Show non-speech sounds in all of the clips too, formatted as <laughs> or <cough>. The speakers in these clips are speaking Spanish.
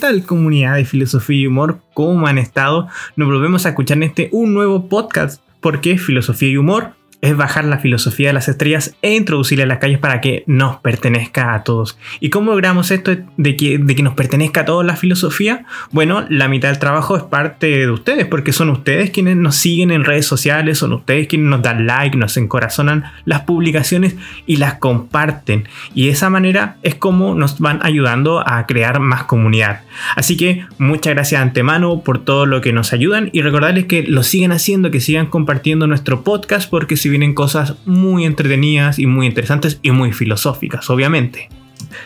¿Qué tal comunidad de filosofía y humor? ¿Cómo han estado? Nos volvemos a escuchar en este un nuevo podcast. ¿Por qué filosofía y humor? Es bajar la filosofía de las estrellas e introducirla en las calles para que nos pertenezca a todos. ¿Y cómo logramos esto de que, de que nos pertenezca a todos la filosofía? Bueno, la mitad del trabajo es parte de ustedes, porque son ustedes quienes nos siguen en redes sociales, son ustedes quienes nos dan like, nos encorazonan las publicaciones y las comparten. Y de esa manera es como nos van ayudando a crear más comunidad. Así que muchas gracias de antemano por todo lo que nos ayudan y recordarles que lo siguen haciendo, que sigan compartiendo nuestro podcast, porque si vienen cosas muy entretenidas y muy interesantes y muy filosóficas, obviamente.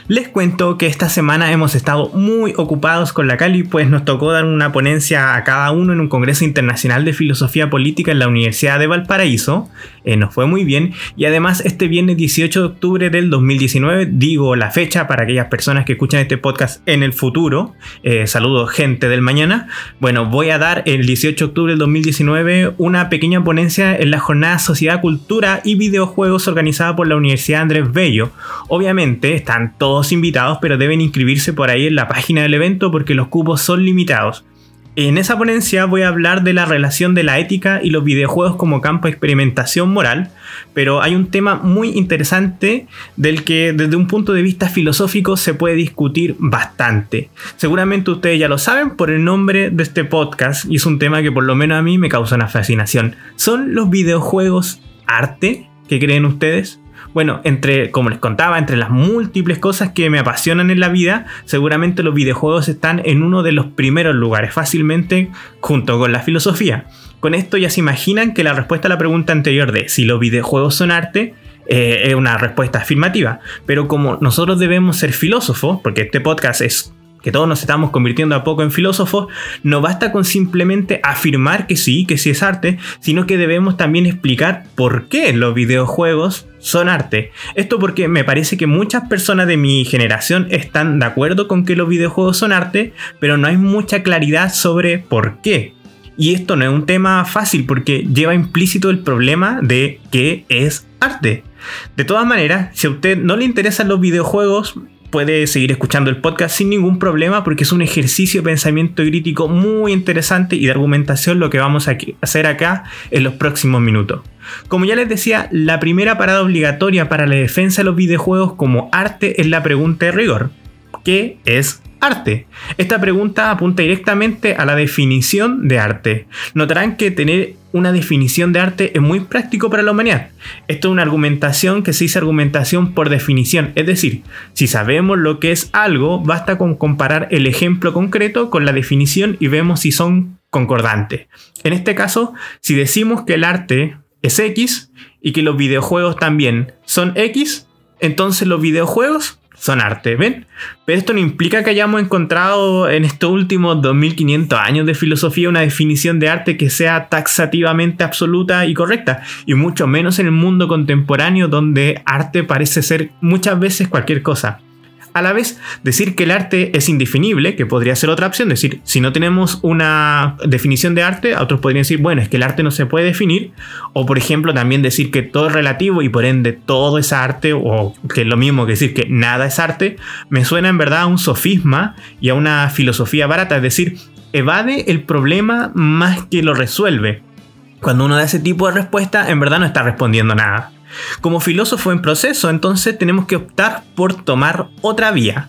Les cuento que esta semana hemos estado muy ocupados con la Cali, pues nos tocó dar una ponencia a cada uno en un Congreso Internacional de Filosofía Política en la Universidad de Valparaíso. Eh, nos fue muy bien y además este viernes 18 de octubre del 2019, digo la fecha para aquellas personas que escuchan este podcast en el futuro, eh, saludos gente del mañana, bueno, voy a dar el 18 de octubre del 2019 una pequeña ponencia en la jornada Sociedad, Cultura y Videojuegos organizada por la Universidad Andrés Bello. Obviamente están todos invitados, pero deben inscribirse por ahí en la página del evento porque los cupos son limitados. En esa ponencia voy a hablar de la relación de la ética y los videojuegos como campo de experimentación moral, pero hay un tema muy interesante del que desde un punto de vista filosófico se puede discutir bastante. Seguramente ustedes ya lo saben por el nombre de este podcast y es un tema que por lo menos a mí me causa una fascinación. ¿Son los videojuegos arte? ¿Qué creen ustedes? Bueno, entre, como les contaba, entre las múltiples cosas que me apasionan en la vida, seguramente los videojuegos están en uno de los primeros lugares, fácilmente junto con la filosofía. Con esto ya se imaginan que la respuesta a la pregunta anterior de si los videojuegos son arte eh, es una respuesta afirmativa. Pero como nosotros debemos ser filósofos, porque este podcast es que todos nos estamos convirtiendo a poco en filósofos, no basta con simplemente afirmar que sí, que sí es arte, sino que debemos también explicar por qué los videojuegos son arte. Esto porque me parece que muchas personas de mi generación están de acuerdo con que los videojuegos son arte, pero no hay mucha claridad sobre por qué. Y esto no es un tema fácil porque lleva implícito el problema de qué es arte. De todas maneras, si a usted no le interesan los videojuegos, puede seguir escuchando el podcast sin ningún problema porque es un ejercicio de pensamiento crítico muy interesante y de argumentación lo que vamos a hacer acá en los próximos minutos. Como ya les decía, la primera parada obligatoria para la defensa de los videojuegos como arte es la pregunta de rigor. ¿Qué es arte? Esta pregunta apunta directamente a la definición de arte. Notarán que tener una definición de arte es muy práctico para la humanidad. Esto es una argumentación que se dice argumentación por definición, es decir, si sabemos lo que es algo, basta con comparar el ejemplo concreto con la definición y vemos si son concordantes. En este caso, si decimos que el arte es X y que los videojuegos también son X, entonces los videojuegos son arte, ¿ven? Pero esto no implica que hayamos encontrado en estos últimos 2500 años de filosofía una definición de arte que sea taxativamente absoluta y correcta, y mucho menos en el mundo contemporáneo donde arte parece ser muchas veces cualquier cosa. A la vez, decir que el arte es indefinible, que podría ser otra opción, decir, si no tenemos una definición de arte, otros podrían decir, bueno, es que el arte no se puede definir, o por ejemplo también decir que todo es relativo y por ende todo es arte, o que es lo mismo que decir que nada es arte, me suena en verdad a un sofisma y a una filosofía barata, es decir, evade el problema más que lo resuelve. Cuando uno da ese tipo de respuesta, en verdad no está respondiendo nada. Como filósofo en proceso, entonces tenemos que optar por tomar otra vía.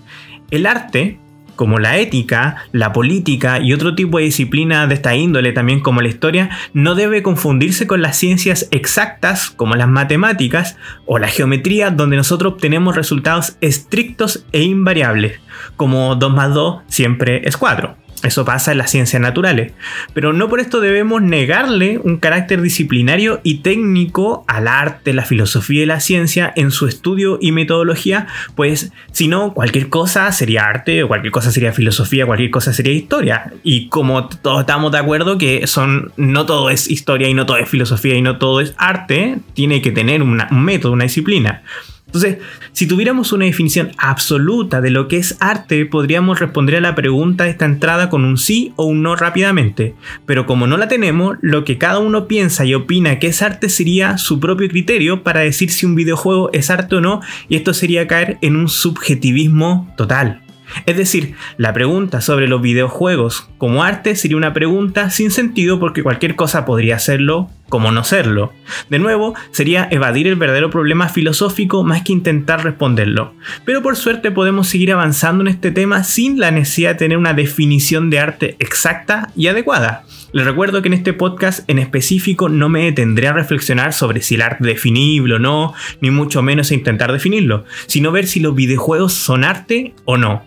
El arte, como la ética, la política y otro tipo de disciplina de esta índole, también como la historia, no debe confundirse con las ciencias exactas como las matemáticas o la geometría, donde nosotros obtenemos resultados estrictos e invariables, como 2 más 2 siempre es 4. Eso pasa en las ciencias naturales. Pero no por esto debemos negarle un carácter disciplinario y técnico al arte, la filosofía y la ciencia en su estudio y metodología, pues si no, cualquier cosa sería arte, o cualquier cosa sería filosofía, cualquier cosa sería historia. Y como todos estamos de acuerdo que son, no todo es historia y no todo es filosofía y no todo es arte, tiene que tener un método, una disciplina. Entonces, si tuviéramos una definición absoluta de lo que es arte, podríamos responder a la pregunta de esta entrada con un sí o un no rápidamente. Pero como no la tenemos, lo que cada uno piensa y opina que es arte sería su propio criterio para decir si un videojuego es arte o no, y esto sería caer en un subjetivismo total. Es decir, la pregunta sobre los videojuegos como arte sería una pregunta sin sentido porque cualquier cosa podría serlo como no serlo. De nuevo, sería evadir el verdadero problema filosófico más que intentar responderlo. Pero por suerte podemos seguir avanzando en este tema sin la necesidad de tener una definición de arte exacta y adecuada. Les recuerdo que en este podcast en específico no me detendré a reflexionar sobre si el arte es definible o no, ni mucho menos a intentar definirlo, sino ver si los videojuegos son arte o no.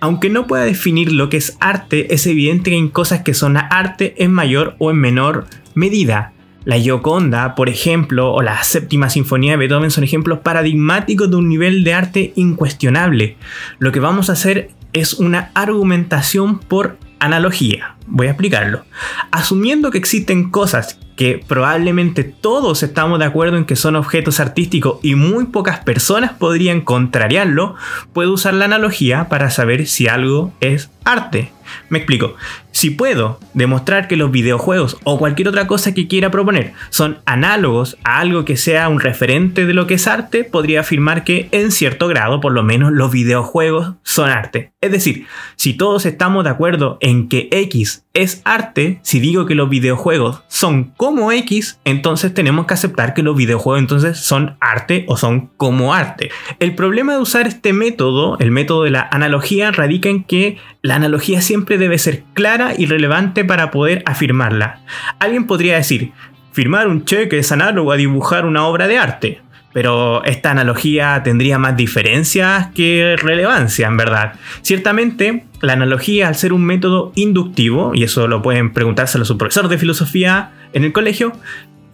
Aunque no pueda definir lo que es arte, es evidente que hay cosas que son arte en mayor o en menor medida. La Gioconda, por ejemplo, o la séptima sinfonía de Beethoven son ejemplos paradigmáticos de un nivel de arte incuestionable. Lo que vamos a hacer es una argumentación por analogía. Voy a explicarlo. Asumiendo que existen cosas que probablemente todos estamos de acuerdo en que son objetos artísticos y muy pocas personas podrían contrariarlo, puedo usar la analogía para saber si algo es arte. Me explico. Si puedo demostrar que los videojuegos o cualquier otra cosa que quiera proponer son análogos a algo que sea un referente de lo que es arte, podría afirmar que en cierto grado, por lo menos, los videojuegos son arte. Es decir, si todos estamos de acuerdo en que X es arte, si digo que los videojuegos son como X, entonces tenemos que aceptar que los videojuegos entonces son arte o son como arte. El problema de usar este método, el método de la analogía, radica en que la analogía siempre debe ser clara y relevante para poder afirmarla. Alguien podría decir, firmar un cheque es análogo a dibujar una obra de arte. Pero esta analogía tendría más diferencias que relevancia, en verdad. Ciertamente, la analogía, al ser un método inductivo, y eso lo pueden preguntárselo a su profesor de filosofía en el colegio,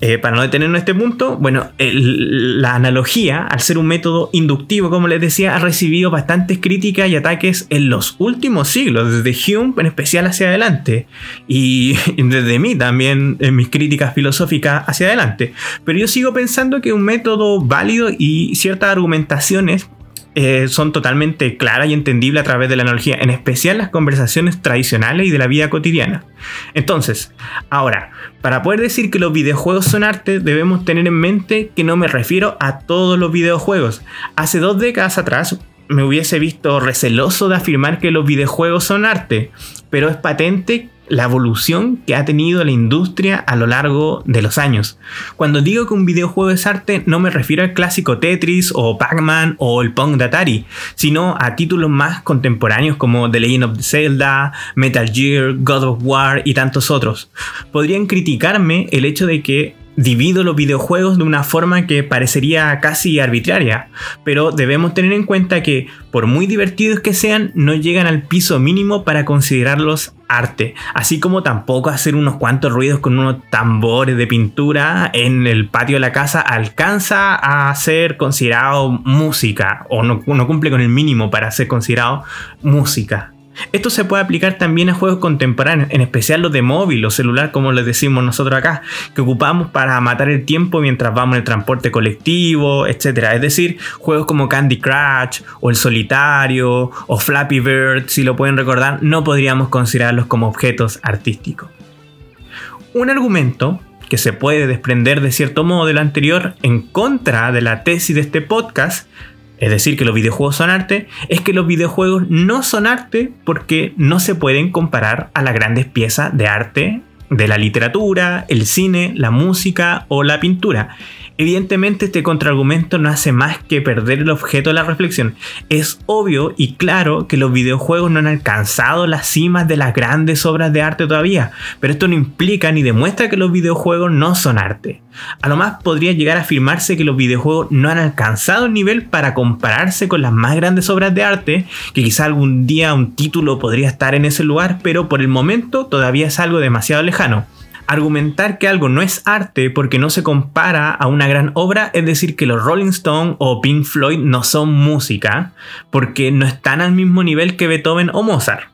eh, para no detenernos en este punto, bueno, la analogía, al ser un método inductivo, como les decía, ha recibido bastantes críticas y ataques en los últimos siglos, desde Hume en especial hacia adelante, y <laughs> desde mí también en mis críticas filosóficas hacia adelante. Pero yo sigo pensando que un método válido y ciertas argumentaciones eh, son totalmente claras y entendibles a través de la analogía, en especial las conversaciones tradicionales y de la vida cotidiana. Entonces, ahora, para poder decir que los videojuegos son arte, debemos tener en mente que no me refiero a todos los videojuegos. Hace dos décadas atrás me hubiese visto receloso de afirmar que los videojuegos son arte, pero es patente la evolución que ha tenido la industria a lo largo de los años. Cuando digo que un videojuego es arte, no me refiero al clásico Tetris o Pac-Man o el Pong de Atari, sino a títulos más contemporáneos como The Legend of Zelda, Metal Gear, God of War y tantos otros. Podrían criticarme el hecho de que divido los videojuegos de una forma que parecería casi arbitraria, pero debemos tener en cuenta que por muy divertidos que sean, no llegan al piso mínimo para considerarlos arte, así como tampoco hacer unos cuantos ruidos con unos tambores de pintura en el patio de la casa alcanza a ser considerado música o no, no cumple con el mínimo para ser considerado música. Esto se puede aplicar también a juegos contemporáneos, en especial los de móvil o celular, como les decimos nosotros acá, que ocupamos para matar el tiempo mientras vamos en el transporte colectivo, etc. Es decir, juegos como Candy Crush o El Solitario o Flappy Bird, si lo pueden recordar, no podríamos considerarlos como objetos artísticos. Un argumento que se puede desprender de cierto modo de lo anterior en contra de la tesis de este podcast es decir, que los videojuegos son arte, es que los videojuegos no son arte porque no se pueden comparar a las grandes piezas de arte de la literatura, el cine, la música o la pintura. Evidentemente este contraargumento no hace más que perder el objeto de la reflexión. Es obvio y claro que los videojuegos no han alcanzado las cimas de las grandes obras de arte todavía, pero esto no implica ni demuestra que los videojuegos no son arte. A lo más podría llegar a afirmarse que los videojuegos no han alcanzado el nivel para compararse con las más grandes obras de arte, que quizá algún día un título podría estar en ese lugar, pero por el momento todavía es algo demasiado lejano. Argumentar que algo no es arte porque no se compara a una gran obra es decir que los Rolling Stones o Pink Floyd no son música porque no están al mismo nivel que Beethoven o Mozart.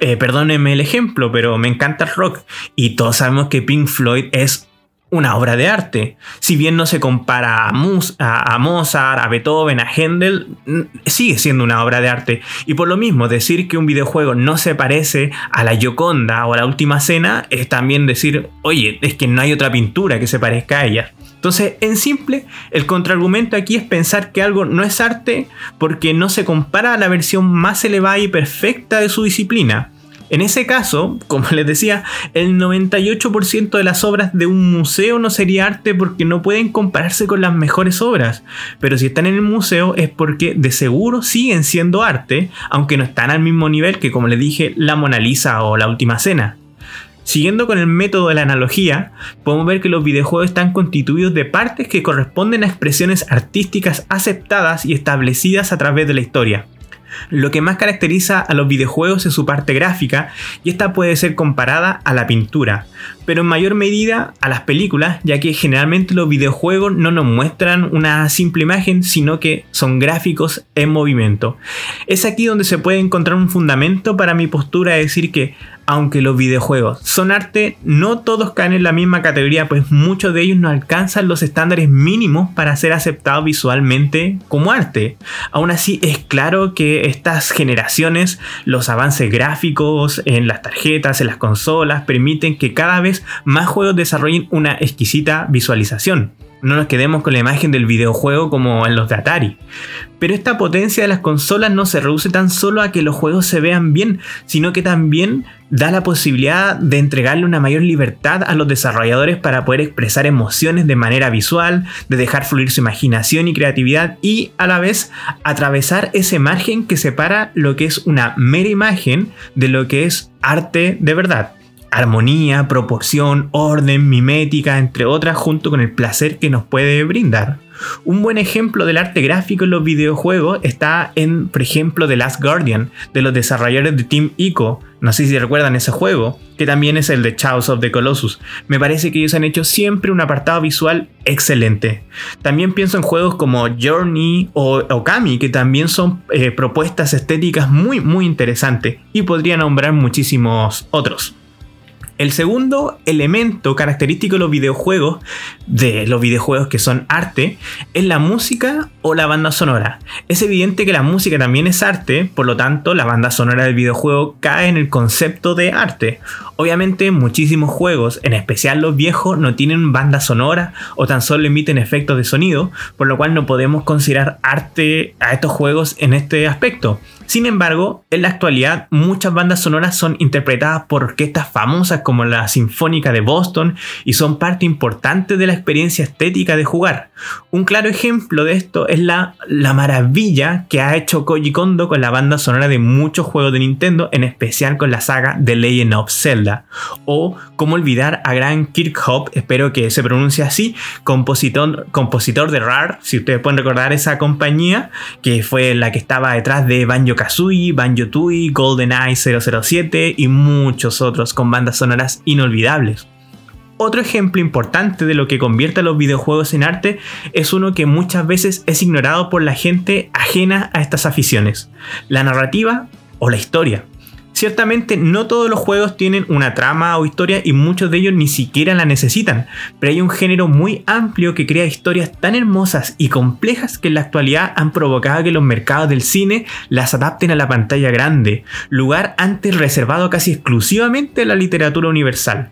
Eh, perdónenme el ejemplo, pero me encanta el rock y todos sabemos que Pink Floyd es una obra de arte. Si bien no se compara a, Mozart, a Beethoven, a Händel, sigue siendo una obra de arte. Y por lo mismo, decir que un videojuego no se parece a la Gioconda o a la Última Cena es también decir, oye, es que no hay otra pintura que se parezca a ella. Entonces, en simple, el contraargumento aquí es pensar que algo no es arte porque no se compara a la versión más elevada y perfecta de su disciplina. En ese caso, como les decía, el 98% de las obras de un museo no sería arte porque no pueden compararse con las mejores obras. Pero si están en el museo es porque de seguro siguen siendo arte, aunque no están al mismo nivel que, como les dije, la Mona Lisa o la Última Cena. Siguiendo con el método de la analogía, podemos ver que los videojuegos están constituidos de partes que corresponden a expresiones artísticas aceptadas y establecidas a través de la historia. Lo que más caracteriza a los videojuegos es su parte gráfica y esta puede ser comparada a la pintura, pero en mayor medida a las películas, ya que generalmente los videojuegos no nos muestran una simple imagen, sino que son gráficos en movimiento. Es aquí donde se puede encontrar un fundamento para mi postura de decir que aunque los videojuegos son arte, no todos caen en la misma categoría, pues muchos de ellos no alcanzan los estándares mínimos para ser aceptados visualmente como arte. Aún así, es claro que estas generaciones, los avances gráficos en las tarjetas, en las consolas, permiten que cada vez más juegos desarrollen una exquisita visualización. No nos quedemos con la imagen del videojuego como en los de Atari. Pero esta potencia de las consolas no se reduce tan solo a que los juegos se vean bien, sino que también da la posibilidad de entregarle una mayor libertad a los desarrolladores para poder expresar emociones de manera visual, de dejar fluir su imaginación y creatividad y a la vez atravesar ese margen que separa lo que es una mera imagen de lo que es arte de verdad armonía, proporción, orden, mimética, entre otras, junto con el placer que nos puede brindar. Un buen ejemplo del arte gráfico en los videojuegos está en, por ejemplo, The Last Guardian, de los desarrolladores de Team Ico. No sé si recuerdan ese juego, que también es el de Chaos of the Colossus. Me parece que ellos han hecho siempre un apartado visual excelente. También pienso en juegos como Journey o Okami, que también son eh, propuestas estéticas muy, muy interesantes. Y podría nombrar muchísimos otros. El segundo elemento característico de los videojuegos, de los videojuegos que son arte, es la música o la banda sonora. Es evidente que la música también es arte, por lo tanto la banda sonora del videojuego cae en el concepto de arte. Obviamente muchísimos juegos, en especial los viejos, no tienen banda sonora o tan solo emiten efectos de sonido, por lo cual no podemos considerar arte a estos juegos en este aspecto. Sin embargo, en la actualidad muchas bandas sonoras son interpretadas por orquestas famosas como la Sinfónica de Boston y son parte importante de la experiencia estética de jugar. Un claro ejemplo de esto es la, la maravilla que ha hecho Koji Kondo con la banda sonora de muchos juegos de Nintendo, en especial con la saga The Legend of Zelda. O cómo olvidar a Grant Kirkhope, espero que se pronuncie así, compositor, compositor de RAR, si ustedes pueden recordar esa compañía, que fue la que estaba detrás de Banjo Kazooie, Banjo Tooie, GoldenEye 007 y muchos otros con bandas sonoras inolvidables. Otro ejemplo importante de lo que convierte a los videojuegos en arte es uno que muchas veces es ignorado por la gente ajena a estas aficiones, la narrativa o la historia. Ciertamente no todos los juegos tienen una trama o historia y muchos de ellos ni siquiera la necesitan, pero hay un género muy amplio que crea historias tan hermosas y complejas que en la actualidad han provocado que los mercados del cine las adapten a la pantalla grande, lugar antes reservado casi exclusivamente a la literatura universal.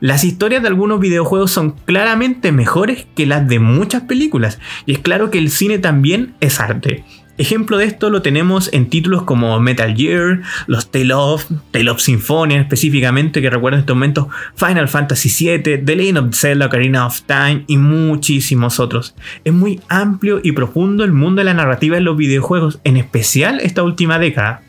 Las historias de algunos videojuegos son claramente mejores que las de muchas películas, y es claro que el cine también es arte. Ejemplo de esto lo tenemos en títulos como Metal Gear, los Tale of, Tale of Symphonia específicamente, que recuerdo en este momento, Final Fantasy VII, The Legend of Zelda, Ocarina of Time y muchísimos otros. Es muy amplio y profundo el mundo de la narrativa en los videojuegos, en especial esta última década.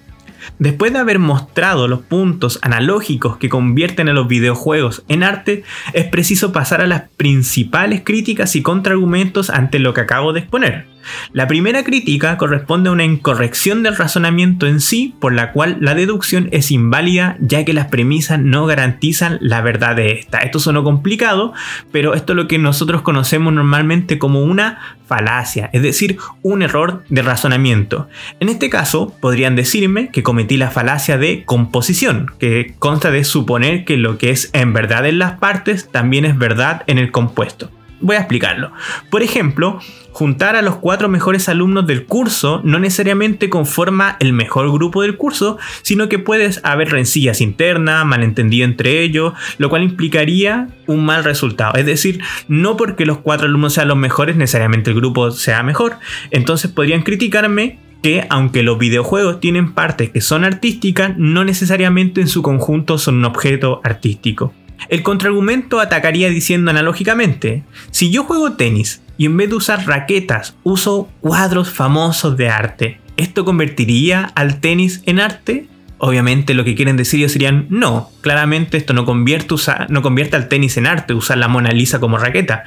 Después de haber mostrado los puntos analógicos que convierten a los videojuegos en arte, es preciso pasar a las principales críticas y contraargumentos ante lo que acabo de exponer. La primera crítica corresponde a una incorrección del razonamiento en sí, por la cual la deducción es inválida ya que las premisas no garantizan la verdad de esta. Esto suena complicado, pero esto es lo que nosotros conocemos normalmente como una falacia, es decir, un error de razonamiento. En este caso, podrían decirme que cometí la falacia de composición, que consta de suponer que lo que es en verdad en las partes también es verdad en el compuesto. Voy a explicarlo. Por ejemplo, juntar a los cuatro mejores alumnos del curso no necesariamente conforma el mejor grupo del curso, sino que puedes haber rencillas internas, malentendido entre ellos, lo cual implicaría un mal resultado. Es decir, no porque los cuatro alumnos sean los mejores, necesariamente el grupo sea mejor. Entonces podrían criticarme que aunque los videojuegos tienen partes que son artísticas, no necesariamente en su conjunto son un objeto artístico. El contraargumento atacaría diciendo analógicamente, si yo juego tenis y en vez de usar raquetas uso cuadros famosos de arte, ¿esto convertiría al tenis en arte? Obviamente lo que quieren decir ellos serían no, claramente esto no convierte, no convierte al tenis en arte, usar la Mona Lisa como raqueta.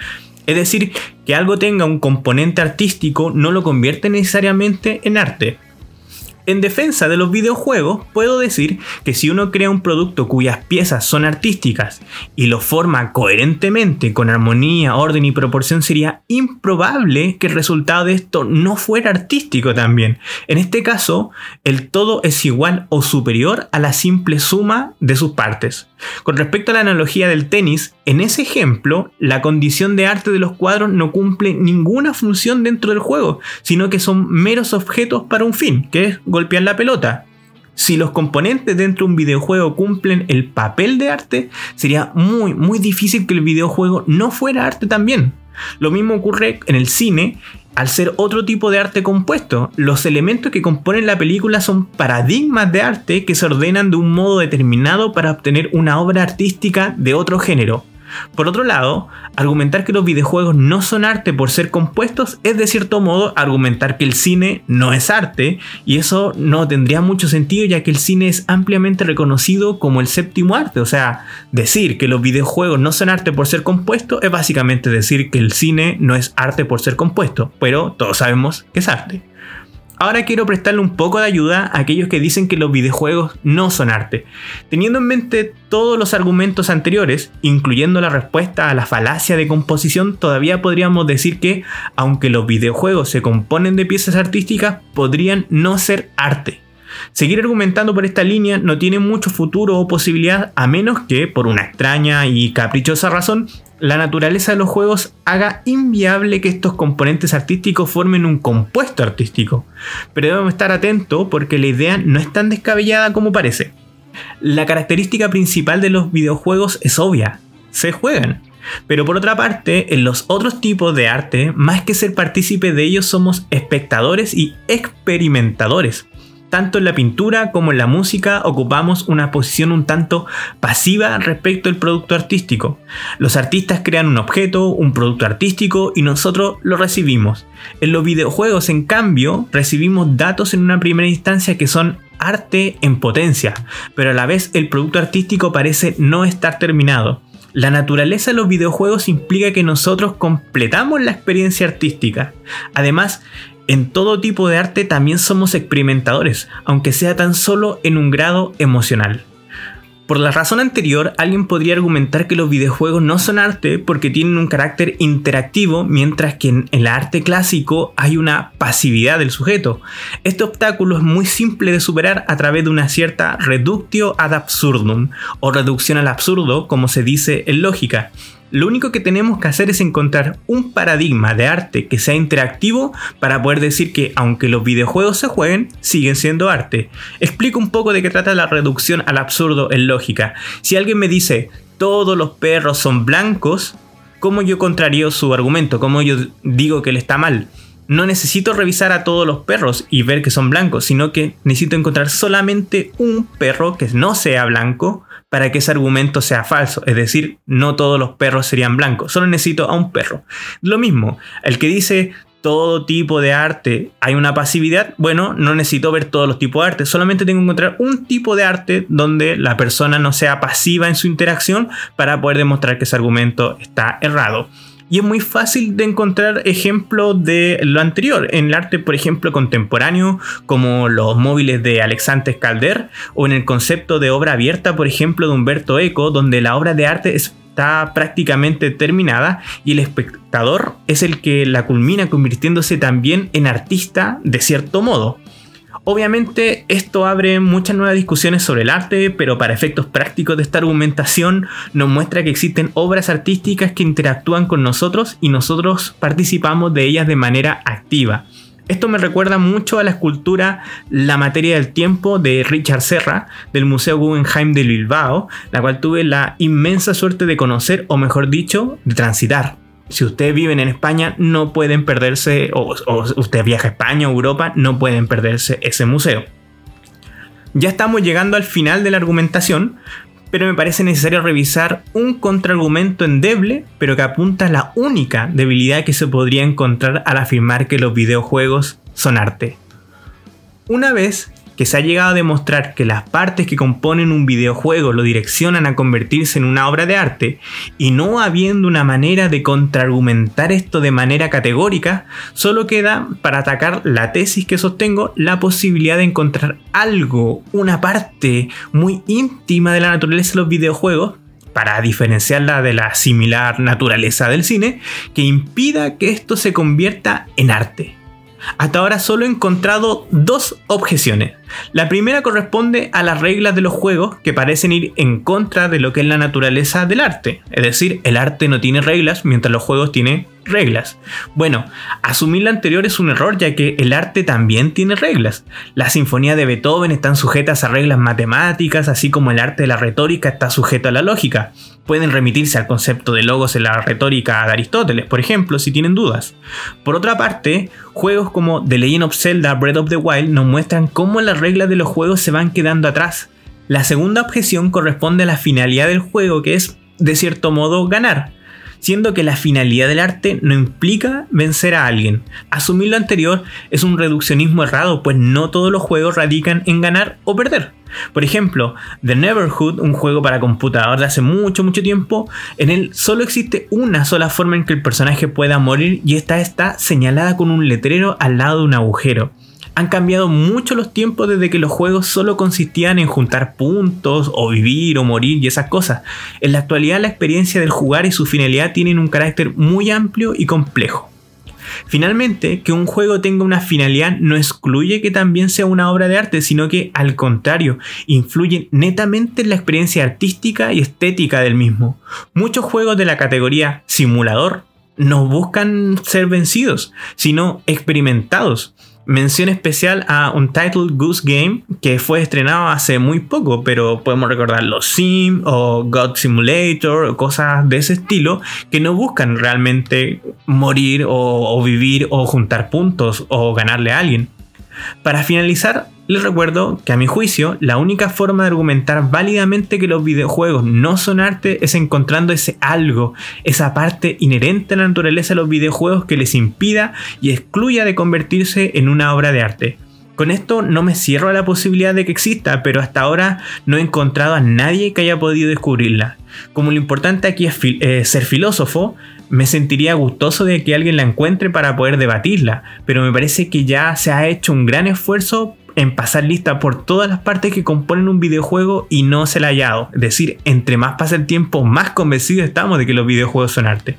Es decir, que algo tenga un componente artístico no lo convierte necesariamente en arte. En defensa de los videojuegos, puedo decir que si uno crea un producto cuyas piezas son artísticas y lo forma coherentemente, con armonía, orden y proporción, sería improbable que el resultado de esto no fuera artístico también. En este caso, el todo es igual o superior a la simple suma de sus partes. Con respecto a la analogía del tenis, en ese ejemplo, la condición de arte de los cuadros no cumple ninguna función dentro del juego, sino que son meros objetos para un fin, que es golpear la pelota. Si los componentes dentro de un videojuego cumplen el papel de arte, sería muy, muy difícil que el videojuego no fuera arte también. Lo mismo ocurre en el cine al ser otro tipo de arte compuesto. Los elementos que componen la película son paradigmas de arte que se ordenan de un modo determinado para obtener una obra artística de otro género. Por otro lado, argumentar que los videojuegos no son arte por ser compuestos es de cierto modo argumentar que el cine no es arte y eso no tendría mucho sentido ya que el cine es ampliamente reconocido como el séptimo arte. O sea, decir que los videojuegos no son arte por ser compuestos es básicamente decir que el cine no es arte por ser compuesto, pero todos sabemos que es arte. Ahora quiero prestarle un poco de ayuda a aquellos que dicen que los videojuegos no son arte. Teniendo en mente todos los argumentos anteriores, incluyendo la respuesta a la falacia de composición, todavía podríamos decir que, aunque los videojuegos se componen de piezas artísticas, podrían no ser arte. Seguir argumentando por esta línea no tiene mucho futuro o posibilidad a menos que, por una extraña y caprichosa razón, la naturaleza de los juegos haga inviable que estos componentes artísticos formen un compuesto artístico. Pero debemos estar atentos porque la idea no es tan descabellada como parece. La característica principal de los videojuegos es obvia, se juegan. Pero por otra parte, en los otros tipos de arte, más que ser partícipes de ellos, somos espectadores y experimentadores. Tanto en la pintura como en la música ocupamos una posición un tanto pasiva respecto al producto artístico. Los artistas crean un objeto, un producto artístico y nosotros lo recibimos. En los videojuegos, en cambio, recibimos datos en una primera instancia que son arte en potencia, pero a la vez el producto artístico parece no estar terminado. La naturaleza de los videojuegos implica que nosotros completamos la experiencia artística. Además, en todo tipo de arte también somos experimentadores, aunque sea tan solo en un grado emocional. Por la razón anterior, alguien podría argumentar que los videojuegos no son arte porque tienen un carácter interactivo, mientras que en el arte clásico hay una pasividad del sujeto. Este obstáculo es muy simple de superar a través de una cierta reductio ad absurdum, o reducción al absurdo, como se dice en lógica. Lo único que tenemos que hacer es encontrar un paradigma de arte que sea interactivo para poder decir que aunque los videojuegos se jueguen, siguen siendo arte. Explico un poco de qué trata la reducción al absurdo en lógica. Si alguien me dice todos los perros son blancos, ¿cómo yo contrario su argumento? ¿Cómo yo digo que él está mal? no necesito revisar a todos los perros y ver que son blancos, sino que necesito encontrar solamente un perro que no sea blanco para que ese argumento sea falso. Es decir, no todos los perros serían blancos, solo necesito a un perro. Lo mismo, el que dice todo tipo de arte hay una pasividad, bueno, no necesito ver todos los tipos de arte, solamente tengo que encontrar un tipo de arte donde la persona no sea pasiva en su interacción para poder demostrar que ese argumento está errado. Y es muy fácil de encontrar ejemplos de lo anterior en el arte, por ejemplo, contemporáneo, como los móviles de Alexandre Calder, o en el concepto de obra abierta, por ejemplo, de Humberto Eco, donde la obra de arte está prácticamente terminada y el espectador es el que la culmina convirtiéndose también en artista de cierto modo. Obviamente esto abre muchas nuevas discusiones sobre el arte, pero para efectos prácticos de esta argumentación nos muestra que existen obras artísticas que interactúan con nosotros y nosotros participamos de ellas de manera activa. Esto me recuerda mucho a la escultura La materia del tiempo de Richard Serra del Museo Guggenheim de Bilbao, la cual tuve la inmensa suerte de conocer, o mejor dicho, de transitar. Si ustedes viven en España, no pueden perderse, o, o usted viaja a España o Europa, no pueden perderse ese museo. Ya estamos llegando al final de la argumentación, pero me parece necesario revisar un contraargumento endeble, pero que apunta a la única debilidad que se podría encontrar al afirmar que los videojuegos son arte. Una vez que se ha llegado a demostrar que las partes que componen un videojuego lo direccionan a convertirse en una obra de arte, y no habiendo una manera de contraargumentar esto de manera categórica, solo queda para atacar la tesis que sostengo la posibilidad de encontrar algo, una parte muy íntima de la naturaleza de los videojuegos, para diferenciarla de la similar naturaleza del cine, que impida que esto se convierta en arte. Hasta ahora solo he encontrado dos objeciones. La primera corresponde a las reglas de los juegos que parecen ir en contra de lo que es la naturaleza del arte. Es decir, el arte no tiene reglas mientras los juegos tienen reglas. Bueno, asumir lo anterior es un error ya que el arte también tiene reglas. La sinfonía de Beethoven están sujetas a reglas matemáticas, así como el arte de la retórica está sujeto a la lógica. Pueden remitirse al concepto de logos en la retórica de Aristóteles, por ejemplo, si tienen dudas. Por otra parte, juegos como The Legend of Zelda Breath of the Wild nos muestran cómo las reglas de los juegos se van quedando atrás. La segunda objeción corresponde a la finalidad del juego, que es, de cierto modo, ganar siendo que la finalidad del arte no implica vencer a alguien. Asumir lo anterior es un reduccionismo errado, pues no todos los juegos radican en ganar o perder. Por ejemplo, The Neverhood, un juego para computador de hace mucho, mucho tiempo, en él solo existe una sola forma en que el personaje pueda morir y esta está señalada con un letrero al lado de un agujero. Han cambiado mucho los tiempos desde que los juegos solo consistían en juntar puntos o vivir o morir y esas cosas. En la actualidad la experiencia del jugar y su finalidad tienen un carácter muy amplio y complejo. Finalmente, que un juego tenga una finalidad no excluye que también sea una obra de arte, sino que al contrario, influye netamente en la experiencia artística y estética del mismo. Muchos juegos de la categoría simulador no buscan ser vencidos, sino experimentados. Mención especial a Untitled Goose Game que fue estrenado hace muy poco, pero podemos recordar los Sim o God Simulator o cosas de ese estilo que no buscan realmente morir o, o vivir o juntar puntos o ganarle a alguien. Para finalizar, les recuerdo que a mi juicio, la única forma de argumentar válidamente que los videojuegos no son arte es encontrando ese algo, esa parte inherente a la naturaleza de los videojuegos que les impida y excluya de convertirse en una obra de arte. Con esto no me cierro a la posibilidad de que exista, pero hasta ahora no he encontrado a nadie que haya podido descubrirla. Como lo importante aquí es eh, ser filósofo, me sentiría gustoso de que alguien la encuentre para poder debatirla, pero me parece que ya se ha hecho un gran esfuerzo en pasar lista por todas las partes que componen un videojuego y no se la ha hallado. Es decir, entre más pasa el tiempo, más convencidos estamos de que los videojuegos son arte.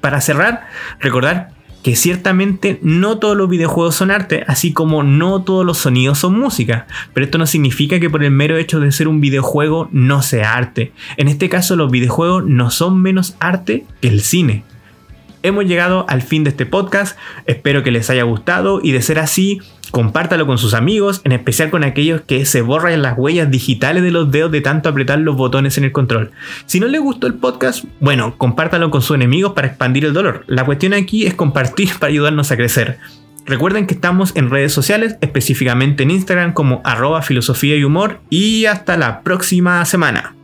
Para cerrar, recordar que ciertamente no todos los videojuegos son arte, así como no todos los sonidos son música, pero esto no significa que por el mero hecho de ser un videojuego no sea arte. En este caso los videojuegos no son menos arte que el cine. Hemos llegado al fin de este podcast, espero que les haya gustado y de ser así, compártalo con sus amigos, en especial con aquellos que se borran las huellas digitales de los dedos de tanto apretar los botones en el control. Si no les gustó el podcast, bueno, compártalo con sus enemigos para expandir el dolor. La cuestión aquí es compartir <laughs> para ayudarnos a crecer. Recuerden que estamos en redes sociales, específicamente en Instagram como arroba filosofía y humor y hasta la próxima semana.